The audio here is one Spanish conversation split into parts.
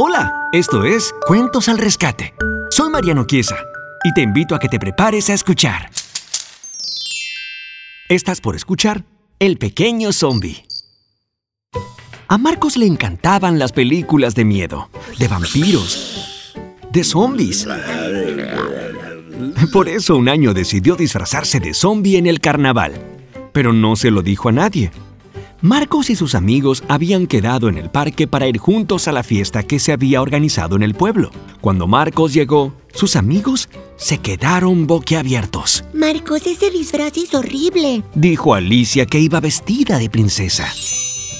Hola, esto es Cuentos al Rescate. Soy Mariano Chiesa y te invito a que te prepares a escuchar. Estás por escuchar El pequeño zombie. A Marcos le encantaban las películas de miedo, de vampiros, de zombies. Por eso un año decidió disfrazarse de zombie en el carnaval, pero no se lo dijo a nadie. Marcos y sus amigos habían quedado en el parque para ir juntos a la fiesta que se había organizado en el pueblo. Cuando Marcos llegó, sus amigos se quedaron boquiabiertos. Marcos, ese disfraz es horrible. Dijo Alicia que iba vestida de princesa.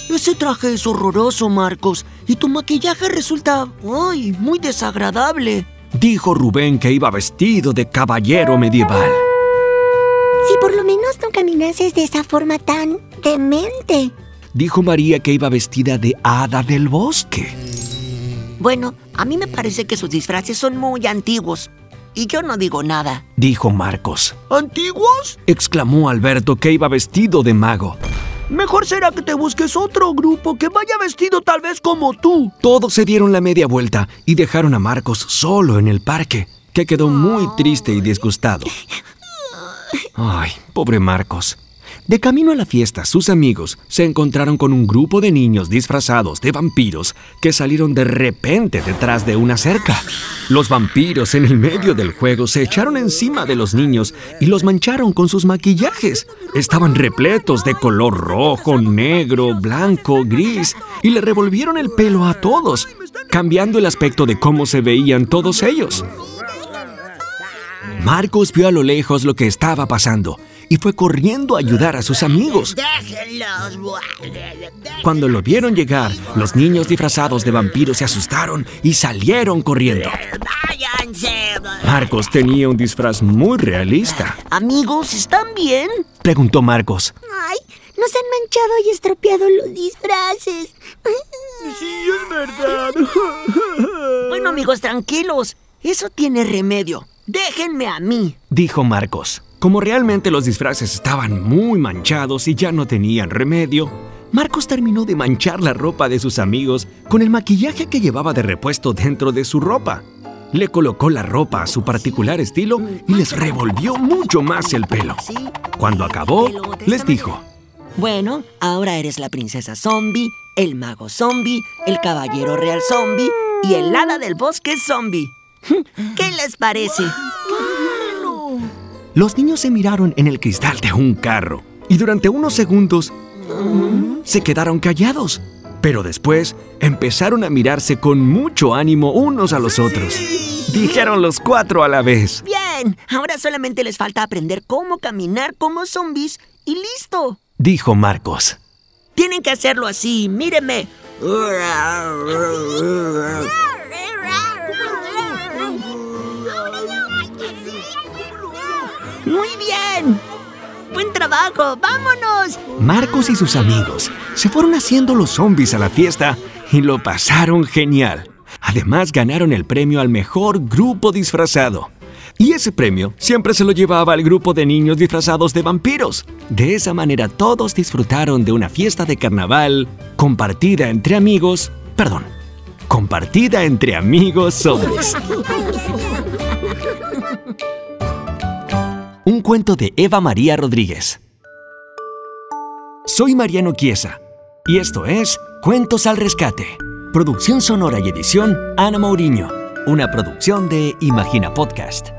Ese traje es horroroso, Marcos, y tu maquillaje resulta, ay, muy desagradable. Dijo Rubén que iba vestido de caballero medieval. Si por lo menos no caminases de esa forma tan demente. Dijo María que iba vestida de hada del bosque. Bueno, a mí me parece que sus disfraces son muy antiguos. Y yo no digo nada. Dijo Marcos. ¿Antiguos? Exclamó Alberto que iba vestido de mago. Mejor será que te busques otro grupo que vaya vestido tal vez como tú. Todos se dieron la media vuelta y dejaron a Marcos solo en el parque, que quedó muy triste y disgustado. Ay, pobre Marcos. De camino a la fiesta, sus amigos se encontraron con un grupo de niños disfrazados de vampiros que salieron de repente detrás de una cerca. Los vampiros en el medio del juego se echaron encima de los niños y los mancharon con sus maquillajes. Estaban repletos de color rojo, negro, blanco, gris y le revolvieron el pelo a todos, cambiando el aspecto de cómo se veían todos ellos. Marcos vio a lo lejos lo que estaba pasando y fue corriendo a ayudar a sus amigos. Cuando lo vieron llegar, los niños disfrazados de vampiros se asustaron y salieron corriendo. Marcos tenía un disfraz muy realista. Amigos, ¿están bien? Preguntó Marcos. Ay, nos han manchado y estropeado los disfraces. Sí, es verdad. Bueno, amigos, tranquilos. Eso tiene remedio. Déjenme a mí. Dijo Marcos. Como realmente los disfraces estaban muy manchados y ya no tenían remedio, Marcos terminó de manchar la ropa de sus amigos con el maquillaje que llevaba de repuesto dentro de su ropa. Le colocó la ropa a su particular estilo y les revolvió mucho más el pelo. Cuando acabó, les dijo, Bueno, ahora eres la princesa zombie, el mago zombie, el caballero real zombie y el hada del bosque zombie. ¿Qué les parece? Los niños se miraron en el cristal de un carro y durante unos segundos se quedaron callados. Pero después empezaron a mirarse con mucho ánimo unos a los otros. Dijeron los cuatro a la vez. Bien, ahora solamente les falta aprender cómo caminar como zombies y listo. Dijo Marcos. Tienen que hacerlo así, mírenme. Muy bien. Buen trabajo, vámonos. Marcos y sus amigos se fueron haciendo los zombies a la fiesta y lo pasaron genial. Además ganaron el premio al mejor grupo disfrazado. Y ese premio siempre se lo llevaba al grupo de niños disfrazados de vampiros. De esa manera todos disfrutaron de una fiesta de carnaval compartida entre amigos, perdón, compartida entre amigos zombies. Un cuento de Eva María Rodríguez. Soy Mariano Chiesa y esto es Cuentos al Rescate. Producción sonora y edición Ana Mauriño. Una producción de Imagina Podcast.